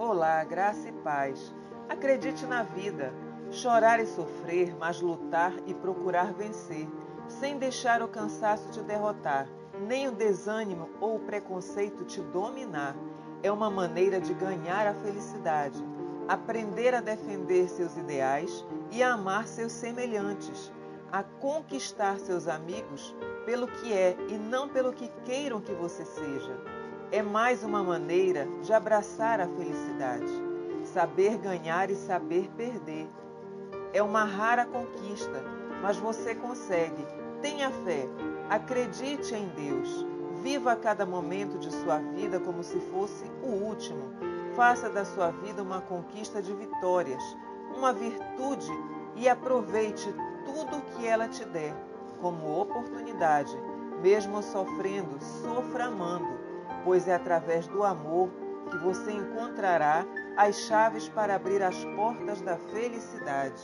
Olá, graça e paz. Acredite na vida. Chorar e sofrer, mas lutar e procurar vencer, sem deixar o cansaço te derrotar, nem o desânimo ou o preconceito te dominar. É uma maneira de ganhar a felicidade. Aprender a defender seus ideais e a amar seus semelhantes, a conquistar seus amigos pelo que é e não pelo que queiram que você seja. É mais uma maneira de abraçar a felicidade, saber ganhar e saber perder. É uma rara conquista, mas você consegue. Tenha fé, acredite em Deus. Viva cada momento de sua vida como se fosse o último. Faça da sua vida uma conquista de vitórias, uma virtude e aproveite tudo que ela te der como oportunidade, mesmo sofrendo, sofra amando, pois é através do amor que você encontrará as chaves para abrir as portas da felicidade.